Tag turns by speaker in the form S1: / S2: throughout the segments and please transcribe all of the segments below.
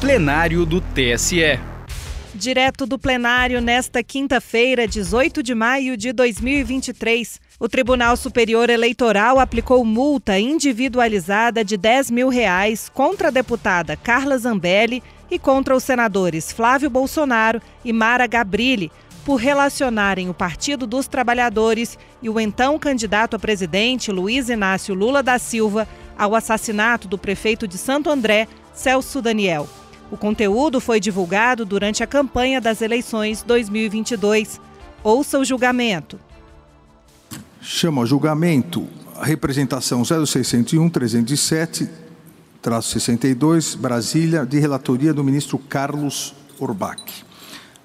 S1: plenário do TSE.
S2: Direto do plenário nesta quinta-feira, 18 de maio de 2023, o Tribunal Superior Eleitoral aplicou multa individualizada de 10 mil reais contra a deputada Carla Zambelli e contra os senadores Flávio Bolsonaro e Mara Gabrilli por relacionarem o Partido dos Trabalhadores e o então candidato a presidente Luiz Inácio Lula da Silva ao assassinato do prefeito de Santo André, Celso Daniel. O conteúdo foi divulgado durante a campanha das eleições 2022. Ouça o julgamento.
S3: Chama julgamento a representação 0601 307 62 Brasília de relatoria do ministro Carlos Orbach.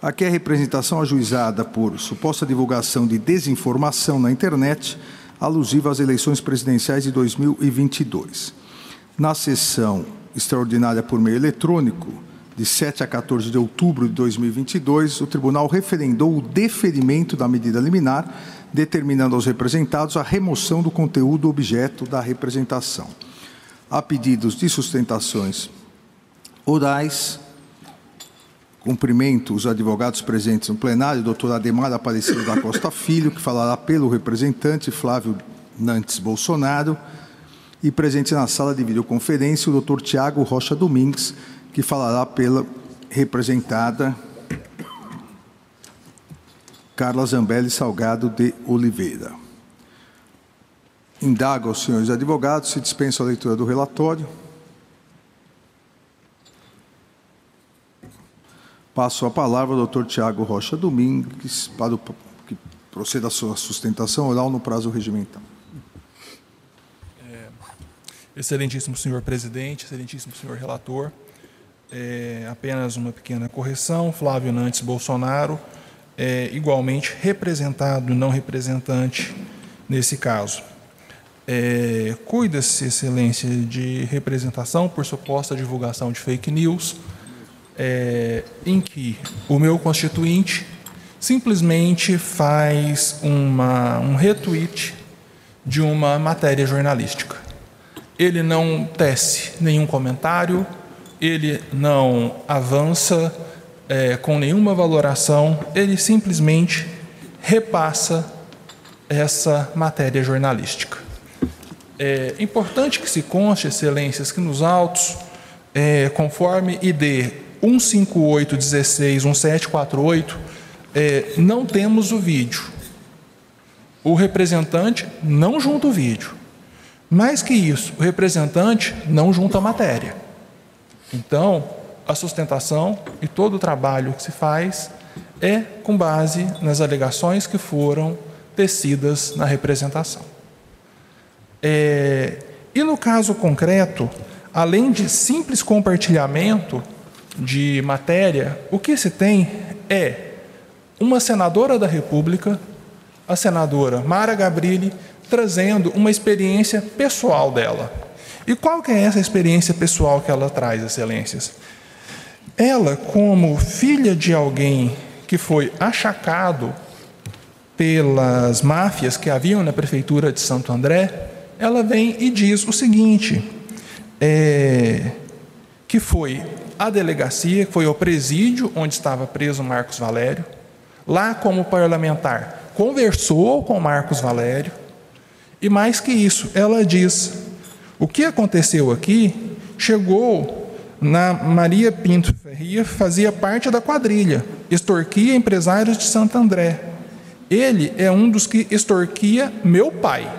S3: Aqui é a representação ajuizada por suposta divulgação de desinformação na internet alusiva às eleições presidenciais de 2022. Na sessão extraordinária por meio eletrônico, de 7 a 14 de outubro de 2022, o tribunal referendou o deferimento da medida liminar, determinando aos representados a remoção do conteúdo objeto da representação. Há pedidos de sustentações orais, Cumprimento os advogados presentes no plenário, doutor Ademar Aparecido da Costa Filho, que falará pelo representante Flávio Nantes Bolsonaro, e presente na sala de videoconferência o doutor Tiago Rocha Domingues, que falará pela representada Carla Zambelli Salgado de Oliveira. Indago aos senhores advogados se dispensa a leitura do relatório. Passo a palavra ao doutor Tiago Rocha Domingues para que proceda a sua sustentação oral no prazo regimental.
S4: Excelentíssimo senhor presidente, excelentíssimo senhor relator, é, apenas uma pequena correção. Flávio Nantes Bolsonaro é igualmente representado, não representante nesse caso. É, Cuida-se, excelência, de representação por suposta divulgação de fake news é, em que o meu constituinte simplesmente faz uma, um retweet de uma matéria jornalística. Ele não tece nenhum comentário, ele não avança é, com nenhuma valoração, ele simplesmente repassa essa matéria jornalística. É importante que se conste, excelências, que nos autos, é, conforme ID 15816, 1748, é, não temos o vídeo. O representante não junta o vídeo. Mais que isso, o representante não junta a matéria. Então, a sustentação e todo o trabalho que se faz é com base nas alegações que foram tecidas na representação. É, e no caso concreto, além de simples compartilhamento de matéria, o que se tem é uma senadora da República, a senadora Mara Gabrilli, trazendo uma experiência pessoal dela. E qual que é essa experiência pessoal que ela traz, excelências? Ela, como filha de alguém que foi achacado pelas máfias que haviam na prefeitura de Santo André, ela vem e diz o seguinte: é, que foi a delegacia, foi ao presídio onde estava preso Marcos Valério. Lá, como parlamentar, conversou com Marcos Valério. E mais que isso, ela diz: o que aconteceu aqui chegou na Maria Pinto Ferria, fazia parte da quadrilha, extorquia empresários de Santo André. Ele é um dos que extorquia meu pai.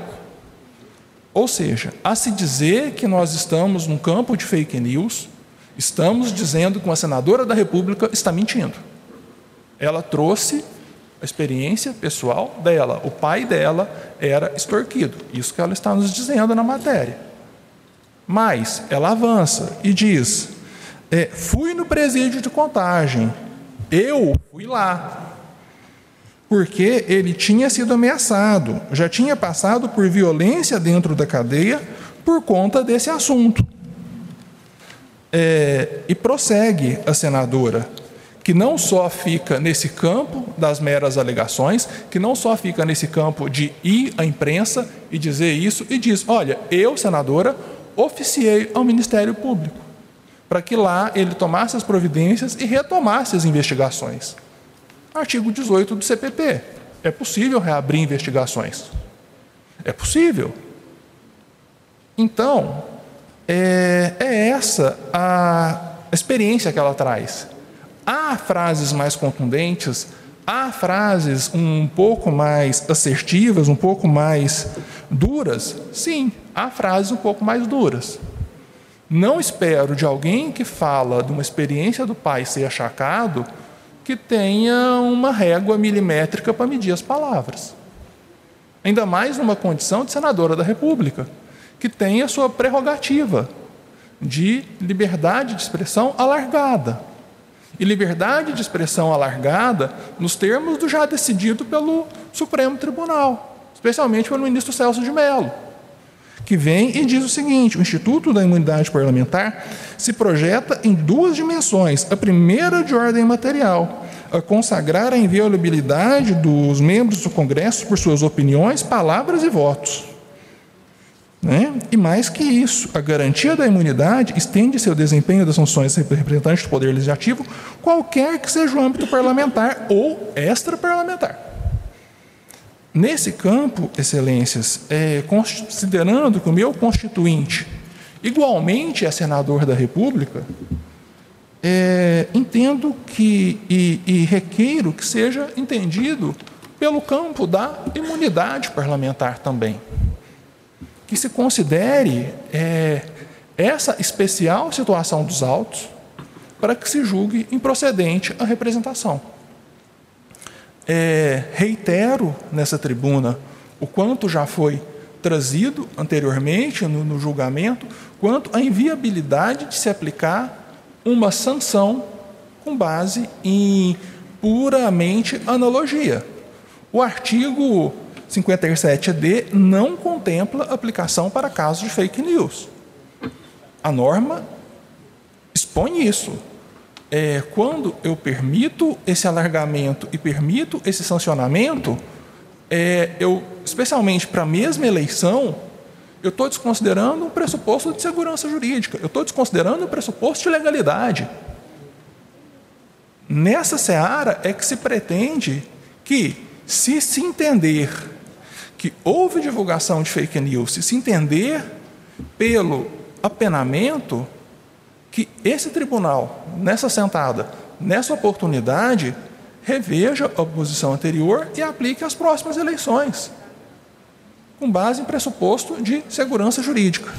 S4: Ou seja, a se dizer que nós estamos num campo de fake news, Estamos dizendo que uma senadora da República está mentindo. Ela trouxe a experiência pessoal dela. O pai dela era extorquido. Isso que ela está nos dizendo na matéria. Mas ela avança e diz: é, fui no presídio de contagem. Eu fui lá. Porque ele tinha sido ameaçado, já tinha passado por violência dentro da cadeia por conta desse assunto. É, e prossegue a senadora, que não só fica nesse campo das meras alegações, que não só fica nesse campo de ir à imprensa e dizer isso, e diz: olha, eu, senadora, oficiei ao Ministério Público. para que lá ele tomasse as providências e retomasse as investigações. Artigo 18 do CPP. É possível reabrir investigações. É possível. Então, é, é essa a experiência que ela traz. Há frases mais contundentes, há frases um pouco mais assertivas, um pouco mais duras? Sim, há frases um pouco mais duras. Não espero de alguém que fala de uma experiência do pai ser achacado que tenha uma régua milimétrica para medir as palavras. Ainda mais numa condição de senadora da República, que tem a sua prerrogativa de liberdade de expressão alargada. E liberdade de expressão alargada nos termos do já decidido pelo Supremo Tribunal, especialmente pelo ministro Celso de Mello que vem e diz o seguinte: o Instituto da Imunidade Parlamentar se projeta em duas dimensões. A primeira, de ordem material, a consagrar a inviolabilidade dos membros do Congresso por suas opiniões, palavras e votos. Né? E mais que isso, a garantia da imunidade estende seu desempenho das funções de representante do Poder Legislativo, qualquer que seja o âmbito parlamentar ou extraparlamentar. Nesse campo, excelências, é, considerando que o meu constituinte igualmente é senador da República, é, entendo que e, e requeiro que seja entendido pelo campo da imunidade parlamentar também. Que se considere é, essa especial situação dos autos para que se julgue improcedente a representação. É, reitero nessa tribuna o quanto já foi trazido anteriormente no, no julgamento, quanto à inviabilidade de se aplicar uma sanção com base em puramente analogia. O artigo 57D não contempla aplicação para casos de fake news. A norma expõe isso é, quando eu permito esse alargamento e permito esse sancionamento, é, eu, especialmente para a mesma eleição, eu estou desconsiderando um pressuposto de segurança jurídica, eu estou desconsiderando um pressuposto de legalidade. Nessa seara é que se pretende que, se se entender que houve divulgação de fake news, se se entender pelo apenamento, que esse tribunal, nessa sentada, nessa oportunidade, reveja a posição anterior e aplique às próximas eleições, com base em pressuposto de segurança jurídica.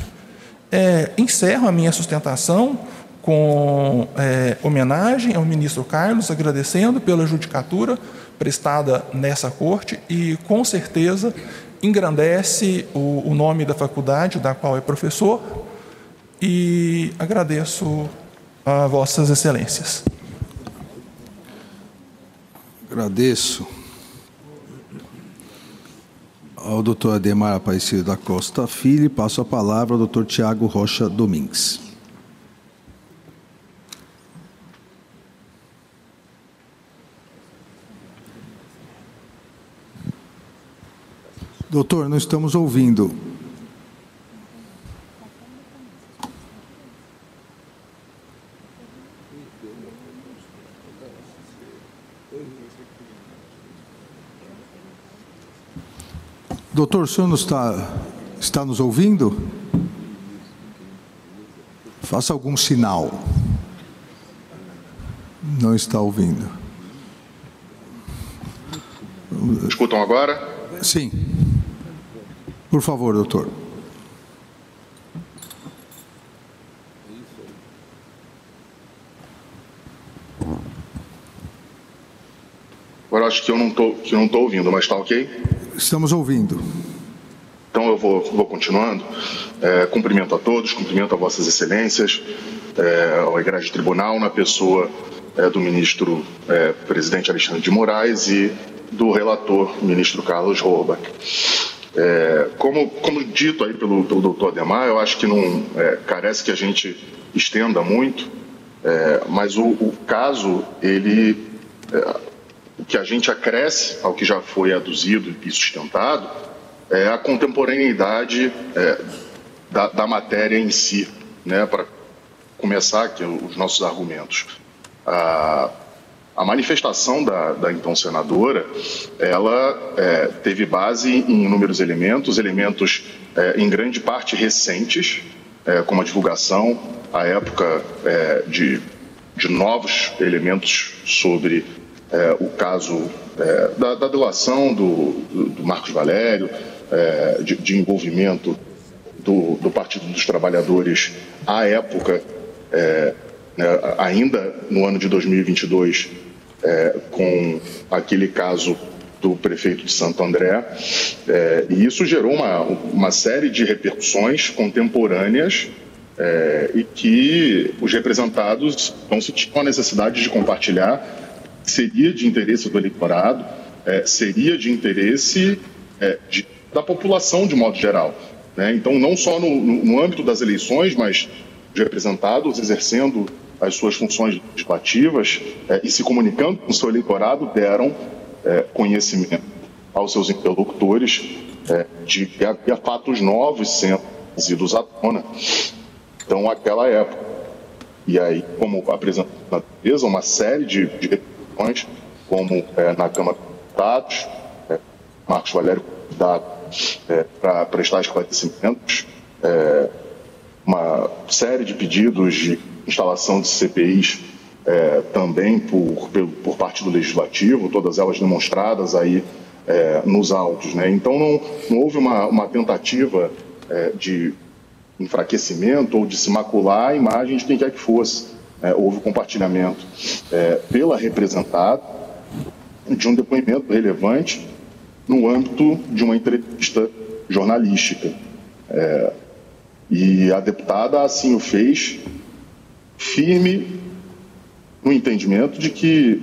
S4: É, encerro a minha sustentação com é, homenagem ao ministro Carlos, agradecendo pela judicatura prestada nessa corte e, com certeza, engrandece o, o nome da faculdade da qual é professor e agradeço a Vossas Excelências.
S3: Agradeço ao doutor Ademar Aparecido da Costa Filho e passo a palavra ao doutor Tiago Rocha Domingues. Doutor, não estamos ouvindo. Doutor, o senhor está, está nos ouvindo? Faça algum sinal. Não está ouvindo.
S5: Escutam agora?
S3: Sim. Por favor, doutor.
S5: Agora acho que eu não estou que não estou ouvindo, mas está ok?
S3: Estamos ouvindo.
S5: Então eu vou, vou continuando. É, cumprimento a todos, cumprimento a Vossas Excelências, é, ao Igreja Tribunal, na pessoa é, do ministro é, presidente Alexandre de Moraes e do relator, ministro Carlos Horbach. É, como, como dito aí pelo, pelo doutor Ademar, eu acho que não é, carece que a gente estenda muito, mas o, o, caso, ele o que a gente acresce ao que já foi aduzido e sustentado é a contemporaneidade é, da, da, matéria em si, né, para começar aqui os nossos argumentos. A, a manifestação da, da, então senadora, ela é, teve base em inúmeros elementos, elementos é, em grande parte recentes, é, como a divulgação, à época, é, de, de novos elementos sobre é, o caso é, da, da, delação do, do, Marcos Valério, de, de envolvimento do, do Partido dos Trabalhadores à época, né, ainda no ano de 2022, é, com aquele caso do prefeito de Santo André, é, e isso gerou uma, uma série de repercussões contemporâneas é, e que os representados não sentiam a necessidade de compartilhar, seria de interesse do eleitorado, é, seria de interesse é, de, da população de modo geral. Né? Então, não só no, no, âmbito das eleições, mas os representados exercendo as suas funções legislativas é, e se comunicando com o seu eleitorado deram é, conhecimento aos seus interlocutores é, de que havia fatos novos sendo trazidos à tona. Então, aquela época. E aí, como apresentou na defesa, uma série de, de reuniões, como é, na Câmara dos Deputados, é, Marcos Valério convidado para prestar esclarecimentos, uma série de pedidos de instalação de CPIs é, também por, por parte do Legislativo, todas elas demonstradas aí é, nos autos. Né? Então não, não houve uma, uma tentativa é, de enfraquecimento ou de se macular a imagem de quem quer que fosse. É, houve compartilhamento pela representada de um depoimento relevante no âmbito de uma entrevista jornalística. E a deputada assim o fez, firme no entendimento de que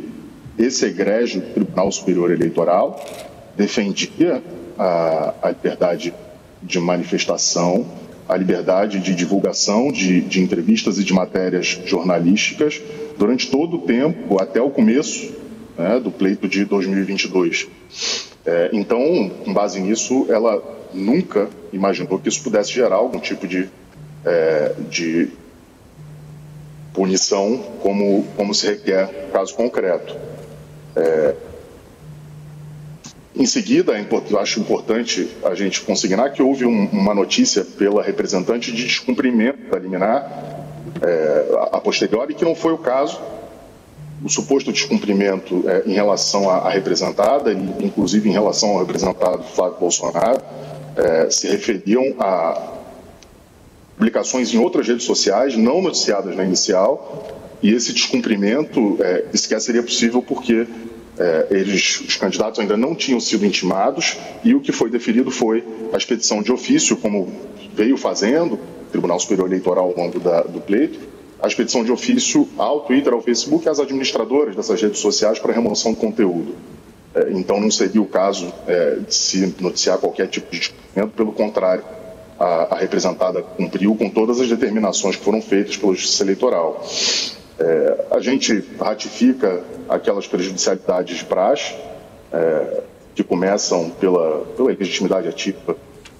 S5: esse egrégio Tribunal Superior Eleitoral defendia a, a liberdade de manifestação, a liberdade de divulgação de, de entrevistas e de matérias jornalísticas durante todo o tempo, até o começo né, do pleito de 2022. É, então, com base nisso, ela nunca imaginou que isso pudesse gerar algum tipo de, é, de punição como, como se requer caso concreto. É, em seguida, é acho importante a gente consignar que houve um, uma notícia pela representante de descumprimento da liminar é, a posteriori, que não foi o caso, o suposto descumprimento é, em relação à, à, representada, inclusive em relação ao representado Flávio Bolsonaro, é, se referiam a publicações em outras redes sociais, não noticiadas na inicial, e esse descumprimento é, sequer seria possível porque é, eles, os candidatos ainda não tinham sido intimados e o que foi deferido foi a expedição de ofício, como veio fazendo o Tribunal Superior Eleitoral ao longo da, do pleito, a expedição de ofício ao Twitter, ao Facebook e às administradoras dessas redes sociais para remoção de conteúdo. É, então, não seria o caso é, de se noticiar qualquer tipo de descumprimento, pelo contrário, a, a, representada cumpriu com todas as determinações que foram feitas pela Justiça Eleitoral. É, a gente ratifica aquelas prejudicialidades de praxe, é, que começam pela, pela legitimidade ativa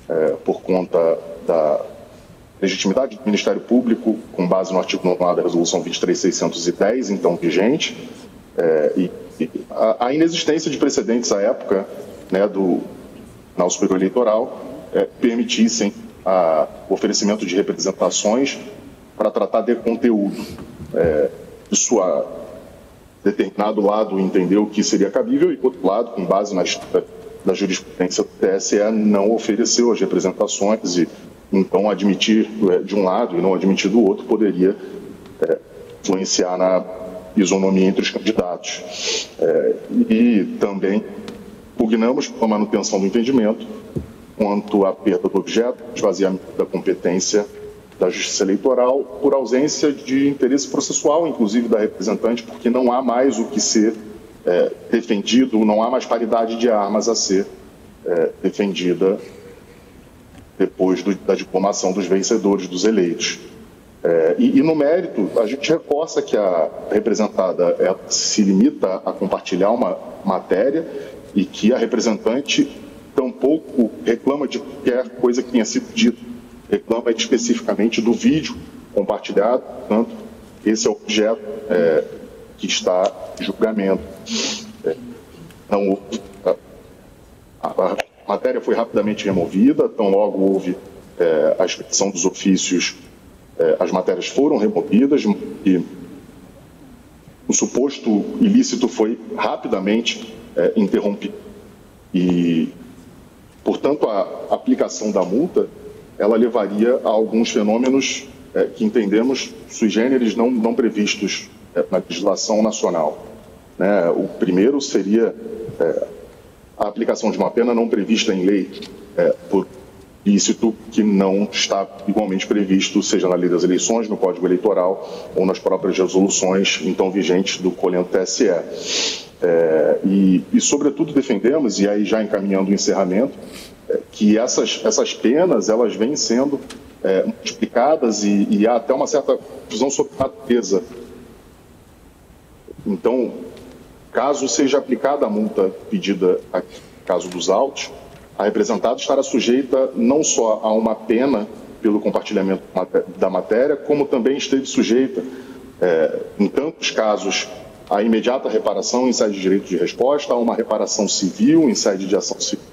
S5: é, por conta da legitimidade do Ministério Público, com base no artigo 9 da Resolução 23610, então vigente, é, e, e a, a, inexistência de precedentes à época né, do Tribunal Superior Eleitoral é, permitissem a, o oferecimento de representações para tratar de conteúdo. É, isso a determinado lado entendeu que seria cabível e, outro lado, com base na, na jurisprudência do TSE, não ofereceu as representações e então, admitir é, de um lado e não admitir do outro poderia é, influenciar na isonomia entre os candidatos. É, e também pugnamos a manutenção do entendimento quanto à perda do objeto, esvaziamento da competência da Justiça Eleitoral, por ausência de interesse processual, inclusive da representante, porque não há mais o que ser é, defendido, não há mais paridade de armas a ser é, defendida depois do, da diplomação dos vencedores, dos eleitos. É, e, e, no mérito, a gente reforça que a representada se limita a compartilhar uma matéria e que a representante tampouco reclama de qualquer coisa que tenha sido dita, reclama especificamente do vídeo compartilhado, portanto, esse é o objeto é, que está em julgamento. É, não, a, a, matéria foi rapidamente removida, tão logo houve é, a expedição dos ofícios, é, as matérias foram removidas e o suposto ilícito foi rapidamente é, interrompido. E, portanto, a aplicação da multa ela levaria a alguns fenômenos é, que entendemos sui generis não, não previstos é, na legislação nacional. Né? O primeiro seria é, a aplicação de uma pena não prevista em lei é, por ilícito que não está igualmente previsto, seja na lei das eleições, no Código Eleitoral ou nas próprias resoluções então vigentes do colhendo TSE. É, e, e, sobretudo, defendemos, e aí já encaminhando o encerramento, é, que essas, essas penas elas vêm sendo é, multiplicadas e, e, há até uma certa visão sobre a natureza. Então, caso seja aplicada a multa pedida aqui, caso dos autos, a representada estará sujeita não só a uma pena pelo compartilhamento da matéria, como também esteve sujeita, é, em tantos casos, à imediata reparação em sede de direito de resposta, a uma reparação civil em sede de ação civil,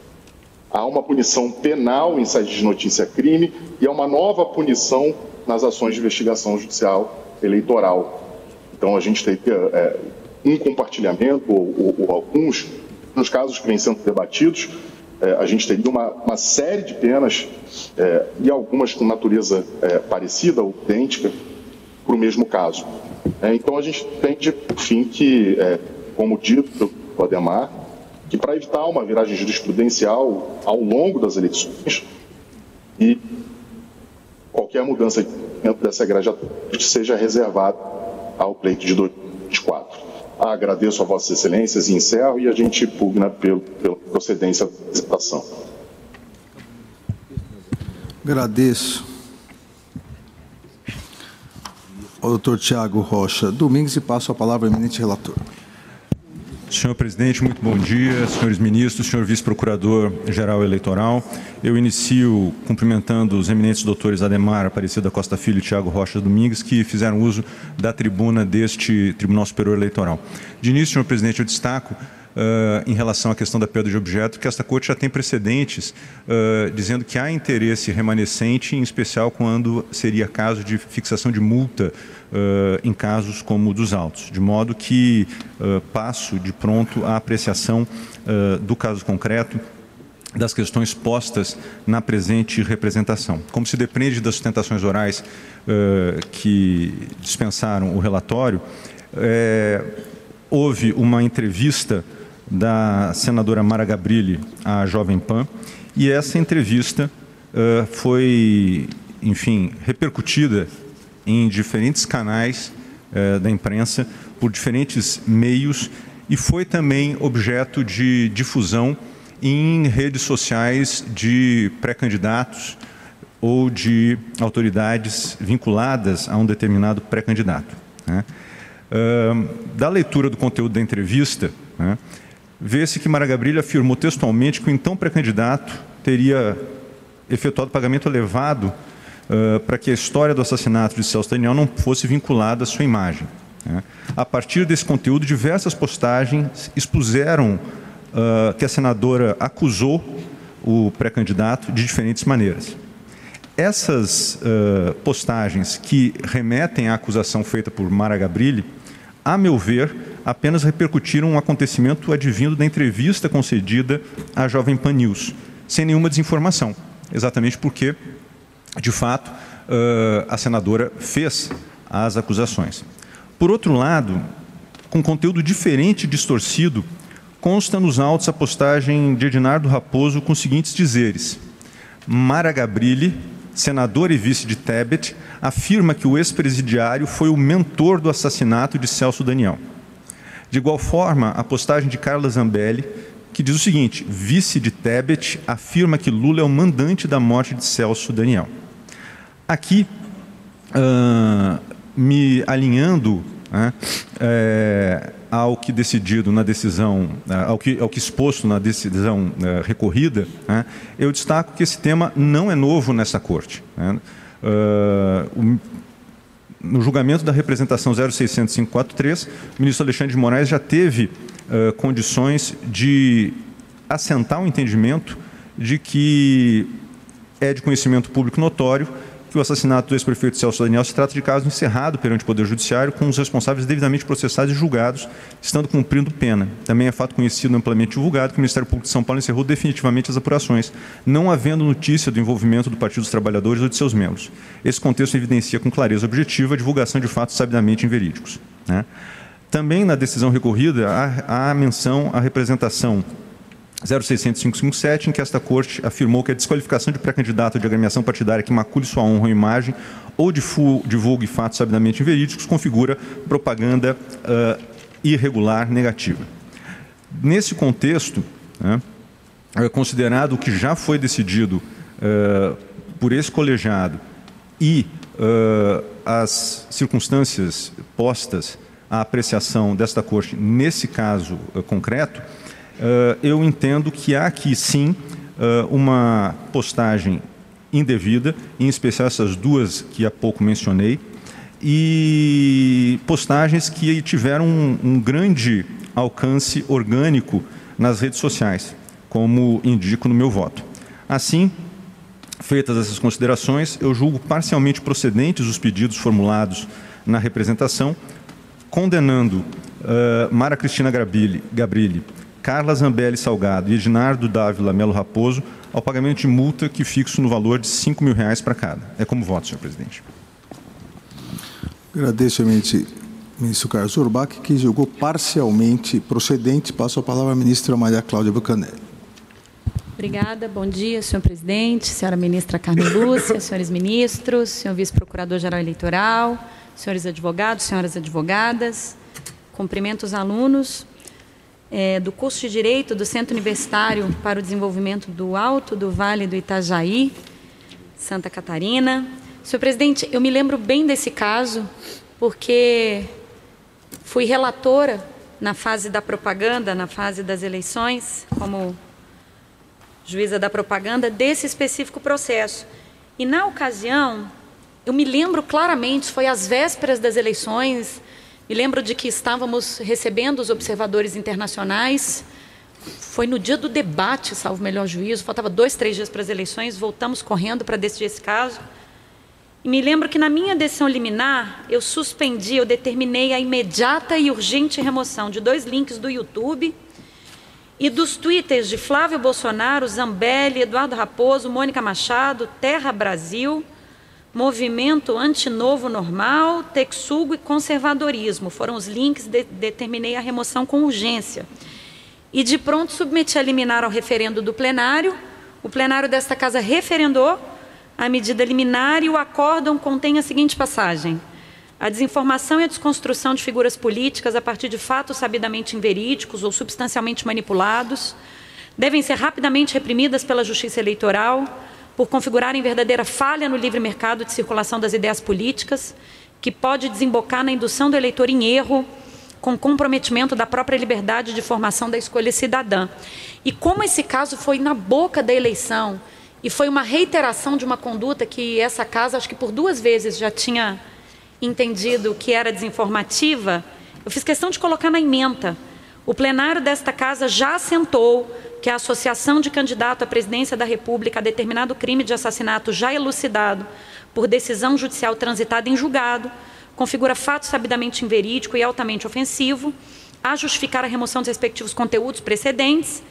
S5: a uma punição penal em sede de notícia-crime e a uma nova punição nas ações de investigação judicial eleitoral. Então, a gente teria é, um compartilhamento, ou, ou, ou, alguns, nos casos que vêm sendo debatidos, é, a gente teria uma, uma série de penas, é, e algumas com natureza é, parecida ou idêntica, para o mesmo caso. É, então, a gente entende, por fim, que, é, como dito pelo Ademar, que para evitar uma viragem jurisprudencial ao longo das eleições e qualquer mudança dentro dessa igreja seja reservada ao pleito de 2024. Agradeço a Vossas Excelências e encerro e a gente pugna pelo, pela procedência da apresentação.
S3: Agradeço. O doutor Tiago Rocha Domingues e passo a palavra ao eminente relator.
S6: Senhor presidente, muito bom dia. Senhores ministros, senhor vice-procurador-geral eleitoral. Eu inicio cumprimentando os eminentes doutores Ademar Aparecida Costa Filho e Tiago Rocha Domingues, que fizeram uso da tribuna deste Tribunal Superior Eleitoral. De início, senhor presidente, eu destaco Uh, em relação à questão da perda de objeto, que esta corte já tem precedentes uh, dizendo que há interesse remanescente, em especial quando seria caso de fixação de multa uh, em casos como o dos autos, de modo que passo de pronto a apreciação do caso concreto das questões postas na presente representação. Como se depende das sustentações orais que dispensaram o relatório, é, houve uma entrevista da senadora Mara Gabrilli à Jovem Pan, e essa entrevista uh, foi, enfim, repercutida em diferentes canais uh, da imprensa, por diferentes meios, e foi também objeto de difusão em redes sociais de pré-candidatos ou de autoridades vinculadas a um determinado pré-candidato. Né? Uh, da leitura do conteúdo da entrevista, né, vê-se que Mara Gabrilha afirmou textualmente que o então pré-candidato teria efetuado pagamento elevado uh, para que a história do assassinato de Celso Daniel não fosse vinculada à sua imagem. Né? A partir desse conteúdo, diversas postagens expuseram uh, que a senadora acusou o pré-candidato de diferentes maneiras. Essas uh, postagens que remetem à acusação feita por Mara Gabrilli, a meu ver, apenas repercutiram um acontecimento advindo da entrevista concedida à Jovem Pan News, sem nenhuma desinformação, exatamente porque, de fato, a senadora fez as acusações. Por outro lado, com conteúdo diferente e distorcido, consta nos autos a postagem de Ednardo Raposo com os seguintes dizeres: Mara Gabrilli, senador e vice de Tebet, afirma que o ex-presidiário foi o mentor do assassinato de Celso Daniel. De igual forma, a postagem de Carla Zambelli, que diz o seguinte: vice de Tebet afirma que Lula é o mandante da morte de Celso Daniel. Aqui, uh, me alinhando é, ao que decidido na decisão, né, ao que, ao que exposto na decisão uh, recorrida, né, eu destaco que esse tema não é novo nessa corte. Né. Uh, no julgamento da representação 06543, o ministro Alexandre de Moraes já teve uh, condições de assentar o entendimento de que é de conhecimento público notório que o assassinato do ex-prefeito Celso Daniel se trata de caso encerrado perante o Poder Judiciário, com os responsáveis devidamente processados e julgados, estando cumprindo pena. Também é fato conhecido amplamente divulgado que o Ministério Público de São Paulo encerrou definitivamente as apurações, não havendo notícia do envolvimento do Partido dos Trabalhadores ou de seus membros. Esse contexto evidencia com clareza objetiva a divulgação de fatos sabidamente inverídicos. Né? Também na decisão recorrida há, há menção à representação 06557, em que esta Corte afirmou que a desqualificação de pré-candidato de agremiação partidária que macule sua honra ou imagem ou divulgue fatos sabidamente inverídicos configura propaganda uh, irregular negativa. Nesse contexto, né, é considerado o que já foi decidido uh, por esse colegiado e uh, as circunstâncias postas à apreciação desta Corte nesse caso concreto, uh, eu entendo que há aqui sim uh, uma postagem indevida, em especial essas duas que há pouco mencionei, e postagens que tiveram um, um grande alcance orgânico nas redes sociais, como indico no meu voto. Assim, feitas essas considerações, eu julgo parcialmente procedentes os pedidos formulados na representação, condenando uh, Mara Cristina Gabrilli, Gabrilli Carla Zambelli Salgado e Ednardo Dávila Melo Raposo ao pagamento de multa que fixo no valor de 5 mil reais para cada. É como voto, senhor presidente.
S3: Agradeço, eminente ministro Carlos Urbach, que julgou parcialmente procedente. Passo a palavra à ministra Maria Cláudia Bucanelli.
S7: Obrigada. Bom dia, senhor presidente, senhora ministra Carmen Lúcia, senhores ministros, senhor vice-procurador-geral eleitoral, senhores advogados, senhoras advogadas. Cumprimento os alunos é, do curso de Direito do Centro Universitário para o Desenvolvimento do Alto do Vale do Itajaí, Santa Catarina. Senhor presidente, eu me lembro bem desse caso, porque fui relatora na fase da propaganda, na fase das eleições, como juíza da propaganda, desse específico processo. E na ocasião, eu me lembro claramente, foi às vésperas das eleições, me lembro de que estávamos recebendo os observadores internacionais. Foi no dia do debate, salvo melhor juízo, faltava dois, três dias para as eleições, voltamos correndo para decidir esse caso. E me lembro que na minha decisão liminar, eu suspendi, eu determinei a imediata e urgente remoção de dois links do YouTube e dos twitters de Flávio Bolsonaro, Zambelli, Eduardo Raposo, Mônica Machado, Terra Brasil, Movimento Antinovo Normal, Texugo e Conservadorismo. Foram os links, de, determinei a remoção com urgência. E de pronto submeti a liminar ao referendo do plenário. O plenário desta casa referendou a medida liminar e o acórdão contém a seguinte passagem. A desinformação e a desconstrução de figuras políticas a partir de fatos sabidamente inverídicos ou substancialmente manipulados devem ser rapidamente reprimidas pela Justiça Eleitoral, por configurarem verdadeira falha no livre mercado de circulação das ideias políticas, que pode desembocar na indução do eleitor em erro, com comprometimento da própria liberdade de formação da escolha cidadã. E como esse caso foi na boca da eleição e foi uma reiteração de uma conduta que essa casa, acho que por duas vezes já tinha entendido que era desinformativa, eu fiz questão de colocar na emenda. O plenário desta casa já assentou que a associação de candidato à presidência da República a determinado crime de assassinato já elucidado por decisão judicial transitada em julgado configura fato sabidamente inverídico e altamente ofensivo, a justificar a remoção dos respectivos conteúdos precedentes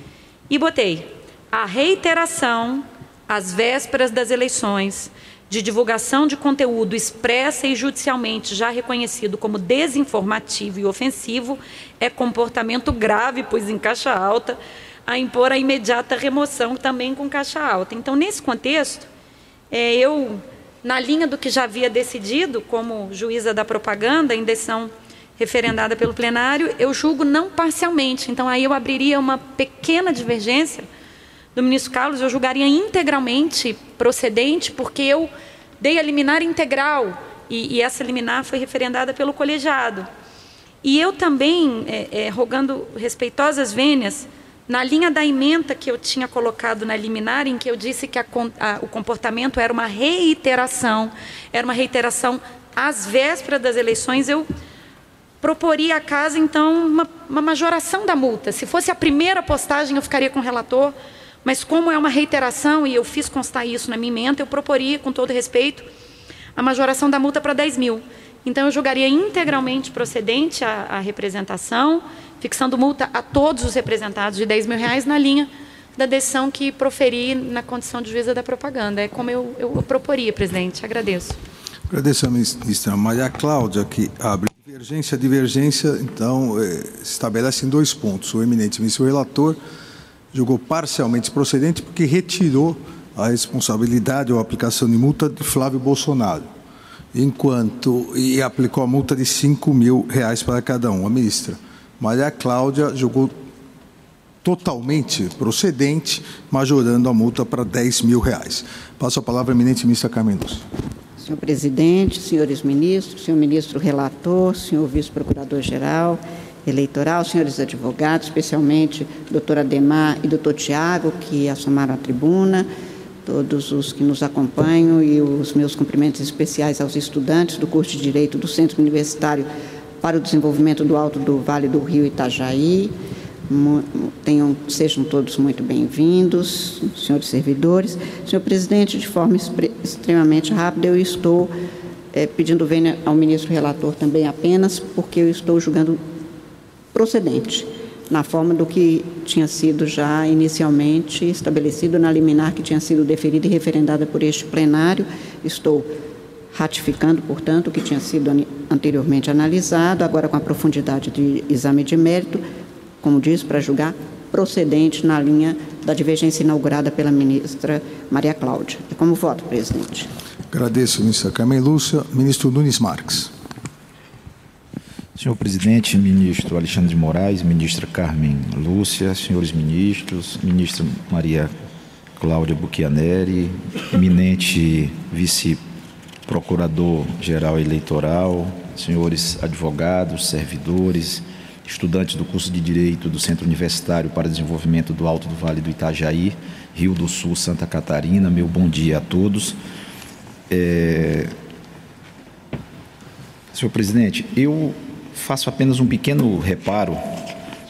S7: e botei a reiteração às vésperas das eleições de divulgação de conteúdo expressa e judicialmente já reconhecido como desinformativo e ofensivo é comportamento grave, pois em caixa alta a impor a imediata remoção também com caixa alta. Então, nesse contexto, é, eu, na linha do que já havia decidido, como juíza da propaganda, em decisão referendada pelo plenário, eu julgo não parcialmente. Então, aí eu abriria uma pequena divergência do ministro Carlos, eu julgaria integralmente procedente, porque eu dei a liminar integral, e, e essa liminar foi referendada pelo colegiado. E eu também, é, é, rogando respeitosas vênias, na linha da emenda que eu tinha colocado na liminar, em que eu disse que a, a, o comportamento era uma reiteração, era uma reiteração às vésperas das eleições, eu proporia à casa, então, uma, uma majoração da multa. Se fosse a primeira postagem, eu ficaria com o relator, mas como é uma reiteração, e eu fiz constar isso na minha emenda, eu proporia, com todo respeito, a majoração da multa para 10 mil. Então, eu julgaria integralmente procedente a, a representação, fixando multa a todos os representados de 10 mil reais na linha da decisão que proferi na condição de juíza da propaganda. É como eu, eu proporia, presidente. Agradeço.
S3: Agradeço a ministra Maria Cláudia, que abre divergência. Divergência, então, eh, estabelece em dois pontos. O eminente ministro relator julgou parcialmente procedente porque retirou a responsabilidade ou aplicação de multa de Flávio Bolsonaro, enquanto e aplicou a multa de 5 mil reais para cada um. A ministra Maria Cláudia julgou totalmente procedente, majorando a multa para 10 mil reais. Passo a palavra à eminente ministra Carmen.
S8: Senhor presidente, senhores ministros, senhor ministro relator, senhor vice-procurador-geral eleitoral, senhores advogados, especialmente doutora Ademar e doutor Tiago, que assomaram a tribuna, todos os que nos acompanham e os meus cumprimentos especiais aos estudantes do curso de Direito do Centro Universitário para o Desenvolvimento do Alto do Vale do Rio Itajaí, Tenham, sejam todos muito bem-vindos, senhores servidores. Senhor presidente, de forma extremamente rápida, eu estou é, pedindo vênia ao ministro relator também apenas porque eu estou julgando procedente na forma do que tinha sido já inicialmente estabelecido na liminar que tinha sido deferida e referendada por este plenário. Estou ratificando, portanto, o que tinha sido anteriormente analisado, agora com a profundidade de exame de mérito, como diz, para julgar procedente na linha da divergência inaugurada pela ministra Maria Cláudia. É como voto, presidente.
S3: Agradeço, ministra Carmen Lúcia. Ministro Nunes Marques.
S9: Senhor presidente, ministro Alexandre de Moraes, ministra Carmen Lúcia, senhores ministros, ministra Maria Cláudia Buchianeri, eminente vice-procurador-geral eleitoral, senhores advogados, servidores, estudantes do curso de Direito do Centro Universitário para Desenvolvimento do Alto do Vale do Itajaí, Rio do Sul, Santa Catarina. Meu bom dia a todos. É... Senhor presidente, eu faço apenas um pequeno reparo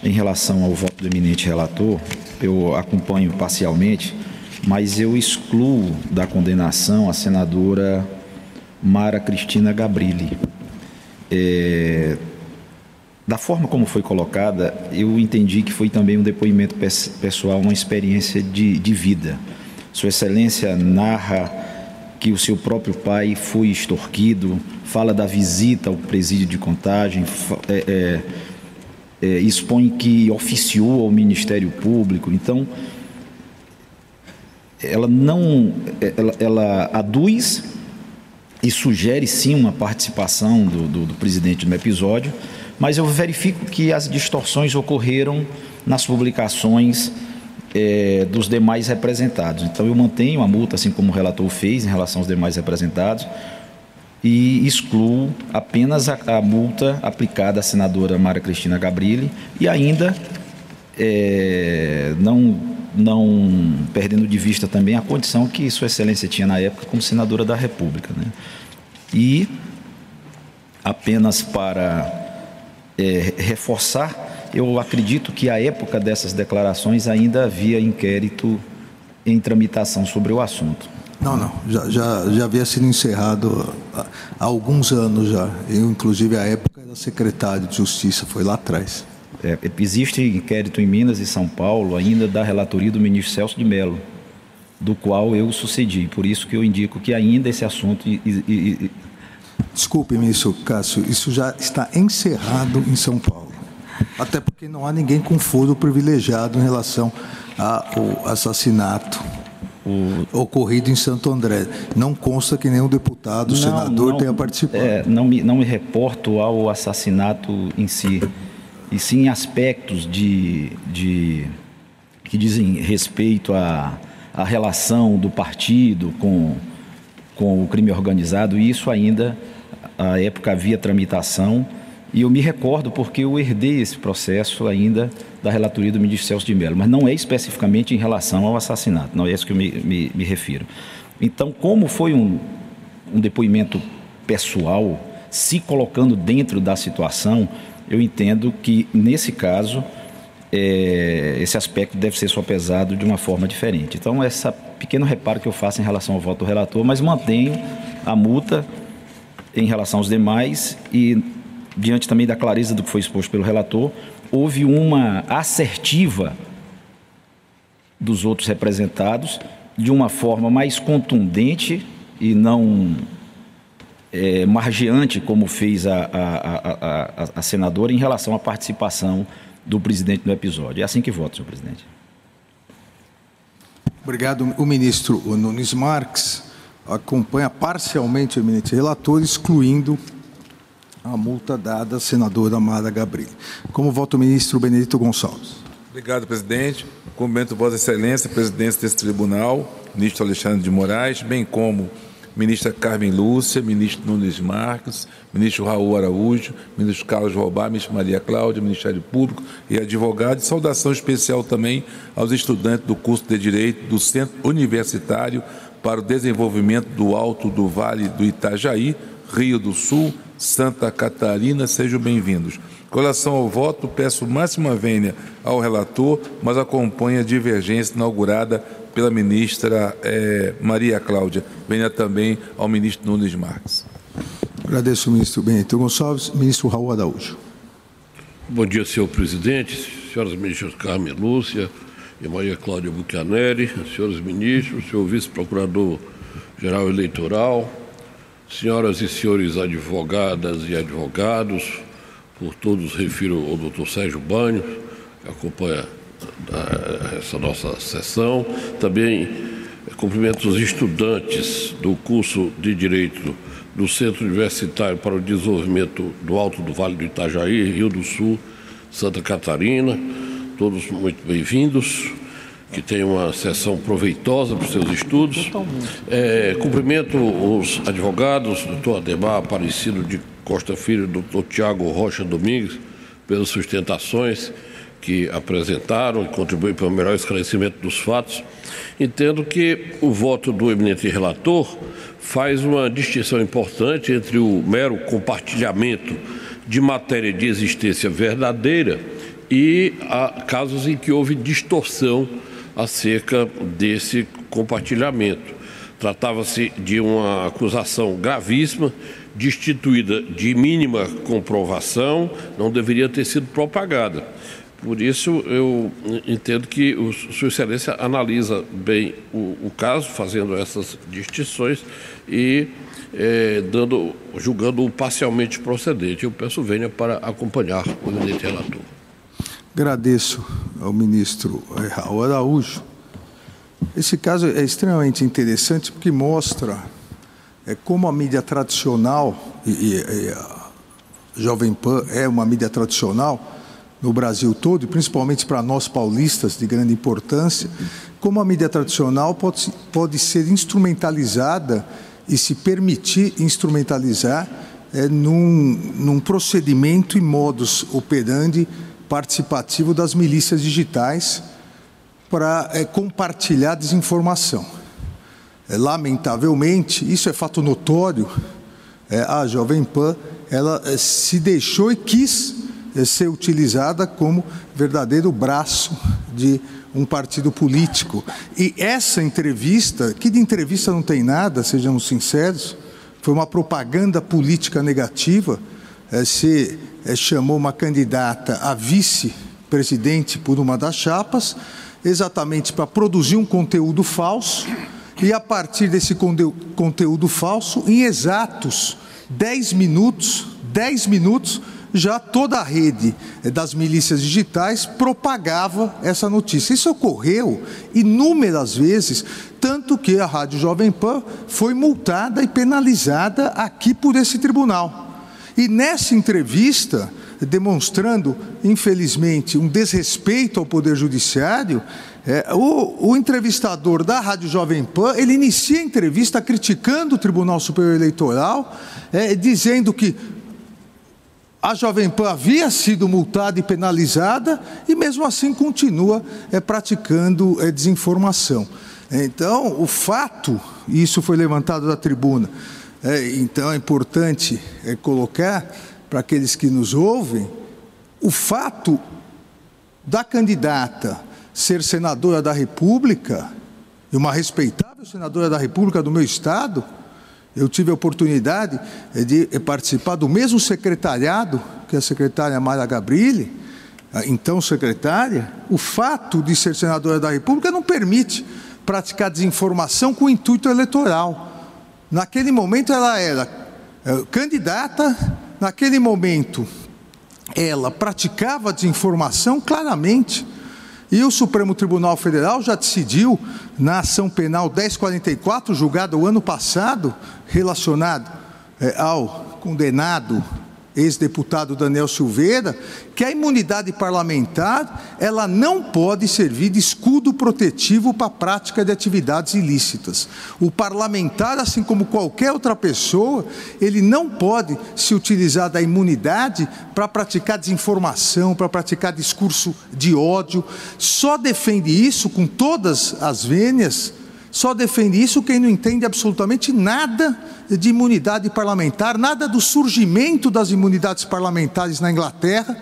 S9: em relação ao voto do eminente relator. Eu acompanho parcialmente, mas eu excluo da condenação a senadora Mara Cristina Gabrilli. É, da forma como foi colocada, eu entendi que foi também um depoimento pessoal, uma experiência de, de vida. Sua Excelência narra que o seu próprio pai foi extorquido, fala da visita ao presídio de contagem, é, é, é, expõe que oficiou ao Ministério Público. Então, ela não, ela, ela aduz e sugere sim uma participação do, do, do presidente no episódio, mas eu verifico que as distorções ocorreram nas publicações é, dos demais representados. Então eu mantenho a multa, assim como o relator fez, em relação aos demais representados, e excluo apenas a, a multa aplicada à senadora Mara Cristina Gabrilli e ainda é, não, não perdendo de vista também a condição que Sua Excelência tinha na época como senadora da República. Né? E apenas para é, reforçar, eu acredito que à época dessas declarações ainda havia inquérito em tramitação sobre o assunto.
S3: Não, não, já, já, já havia sido encerrado há, alguns anos já. Eu, inclusive, a época era secretário de Justiça, foi lá atrás.
S9: É, existe inquérito em Minas e São Paulo, ainda da relatoria do ministro Celso de Mello, do qual eu sucedi. Por isso que eu indico que ainda esse assunto
S3: Desculpe, ministro Cássio, isso já está encerrado em São Paulo. Até porque não há ninguém com foro privilegiado em relação ao assassinato o... ocorrido em Santo André. Não consta que nenhum deputado, não, senador
S9: não,
S3: tenha participado.
S9: É, não, me, não me reporto ao assassinato em si, e sim aspectos de, de que dizem respeito à, à relação do partido com, com o crime organizado, e isso ainda à época havia tramitação, e eu me recordo porque eu herdei esse processo ainda da relatoria do ministro Celso de Mello, mas não é especificamente em relação ao assassinato, não é isso que eu me, me, me refiro. Então, como foi um, um depoimento pessoal, se colocando dentro da situação, eu entendo que, nesse caso, é, esse aspecto deve ser só pesado de uma forma diferente. Então, esse pequeno reparo que eu faço em relação ao voto do relator, mas mantenho a multa em relação aos demais e, diante também da clareza do que foi exposto pelo relator, houve uma assertiva dos outros representados de uma forma mais contundente e não é, margeante, como fez a, a, a, a, senadora, em relação à participação do presidente no episódio. É assim que voto, senhor presidente.
S3: Obrigado. O ministro Nunes Marques acompanha parcialmente o eminente relator, excluindo a multa dada à senadora Amada Gabrilli. Como vota o ministro Benedito Gonçalves?
S10: Obrigado, presidente. Cumprimento Vossa Excelência, presidente desse tribunal, ministro Alexandre de Moraes, bem como ministra Carmen Lúcia, ministro Nunes Marques, ministro Raul Araújo, ministro Carlos Robá, ministro Maria Cláudia, Ministério Público e advogado. E saudação especial também aos estudantes do curso de Direito do Centro Universitário para o Desenvolvimento do Alto do Vale do Itajaí, Rio do Sul, Santa Catarina. Sejam bem-vindos. Com relação ao voto, peço máxima vênia ao relator, mas acompanho a divergência inaugurada pela ministra eh, Maria Cláudia. Venha também ao ministro Nunes Marques.
S3: Agradeço o ministro Benito Gonçalves. Ministro Raul Araújo.
S11: Bom dia, senhor presidente, senhoras ministras Carmen Lúcia e Maria Cláudia Buchaneri, senhores ministros, senhor vice-procurador-geral eleitoral, senhoras e senhores advogadas e advogados, por todos refiro ao doutor Sérgio Banho, que acompanha eh, essa nossa sessão. Também cumprimento os estudantes do curso de Direito do Centro Universitário para o Desenvolvimento do Alto do Vale do Itajaí, Rio do Sul, Santa Catarina. Todos muito bem-vindos que tenham uma sessão proveitosa para os seus estudos. É, cumprimento os advogados, doutor Ademar Aparecido de Costa Filho, doutor Tiago Rocha Domingues, pelas sustentações que apresentaram e contribuem para o melhor esclarecimento dos fatos. Entendo que o voto do eminente relator faz uma distinção importante entre o mero compartilhamento de matéria de existência verdadeira e casos em que houve distorção acerca desse compartilhamento. Tratava-se de uma acusação gravíssima, destituída de mínima comprovação, não deveria ter sido propagada. Por isso, eu entendo que o Sua Excelência analisa bem o, o caso, fazendo essas distinções e é, dando, julgando-o parcialmente procedente. Eu peço venha para acompanhar o eminente relator.
S3: Agradeço ao ministro Raul Araújo. Esse caso é extremamente interessante porque mostra é, como a mídia tradicional, e, e, e a Jovem Pan é uma mídia tradicional no Brasil todo, e principalmente para nós paulistas de grande importância, como a mídia tradicional pode, pode ser instrumentalizada e se permitir instrumentalizar é, num, num procedimento e modus operandi participativo das milícias digitais para é, compartilhar desinformação. É, lamentavelmente, isso é fato notório, é, a Jovem Pan ela é, se deixou e quis é, ser utilizada como verdadeiro braço de um partido político. E essa entrevista, que de entrevista não tem nada, sejamos sinceros, foi uma propaganda política negativa, se é, chamou uma candidata a vice-presidente por uma das chapas, exatamente para produzir um conteúdo falso, e a partir desse conteúdo falso, em exatos 10 minutos, 10 minutos, já toda a rede é, das milícias digitais propagava essa notícia. Isso ocorreu inúmeras vezes, tanto que a Rádio Jovem Pan foi multada e penalizada aqui por esse tribunal. E nessa entrevista, demonstrando, infelizmente, um desrespeito ao Poder Judiciário, é, o, o, entrevistador da Rádio Jovem Pan, ele inicia a entrevista criticando o Tribunal Superior Eleitoral, é, dizendo que a Jovem Pan havia sido multada e penalizada e mesmo assim continua é, praticando é, desinformação. Então, o fato, e isso foi levantado da tribuna, É, então é importante é, colocar para aqueles que nos ouvem o fato da candidata ser senadora da República e uma respeitável senadora da República do meu estado. Eu tive a oportunidade é, de é, participar do mesmo secretariado que a secretária Mara Gabrilli, então secretária. O fato de ser senadora da República não permite praticar desinformação com intuito eleitoral. Naquele momento ela era é, candidata, naquele momento ela praticava desinformação claramente. E o Supremo Tribunal Federal já decidiu, na ação penal 1044, julgada o ano passado, relacionado é, ao condenado ex-deputado Daniel Silveira, que a imunidade parlamentar ela não pode servir de escudo protetivo para a prática de atividades ilícitas. O parlamentar, assim como qualquer outra pessoa, ele não pode se utilizar da imunidade para praticar desinformação, para praticar discurso de ódio. Só defende isso com todas as vênias só defende isso quem não entende absolutamente nada de imunidade parlamentar, nada do surgimento das imunidades parlamentares na Inglaterra,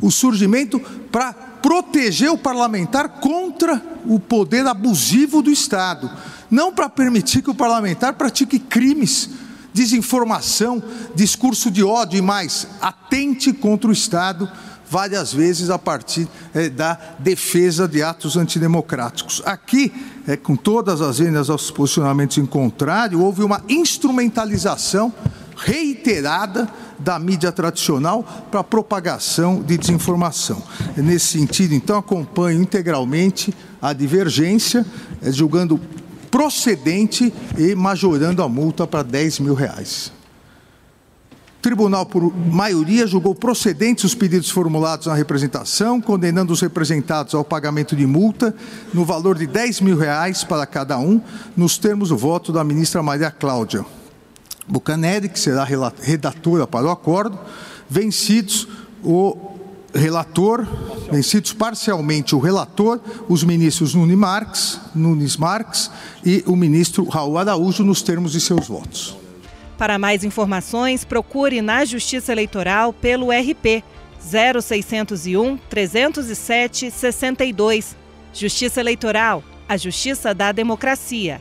S3: o surgimento para proteger o parlamentar contra o poder abusivo do Estado, não para permitir que o parlamentar pratique crimes, desinformação, discurso de ódio e mais, atente contra o Estado várias vezes a partir é, da defesa de atos antidemocráticos. Aqui, é, com todas as vendas aos posicionamentos em contrário, houve uma instrumentalização reiterada da mídia tradicional para a propagação de desinformação. Nesse sentido, então, acompanho integralmente a divergência, é, julgando procedente e majorando a multa para 10 mil reais. Tribunal, por maioria, julgou procedentes os pedidos formulados na representação, condenando os representados ao pagamento de multa no valor de 10 mil reais para cada um, nos termos do voto da ministra Maria Cláudia Bucaneri, que será redatora para o acordo, vencidos o relator, vencidos parcialmente o relator, os ministros Nunes Marques, Nunes Marques e o ministro Raul Araújo, nos termos de seus votos.
S2: Para mais informações, procure na Justiça Eleitoral pelo RP 0601 307 62. Justiça Eleitoral, a justiça da democracia.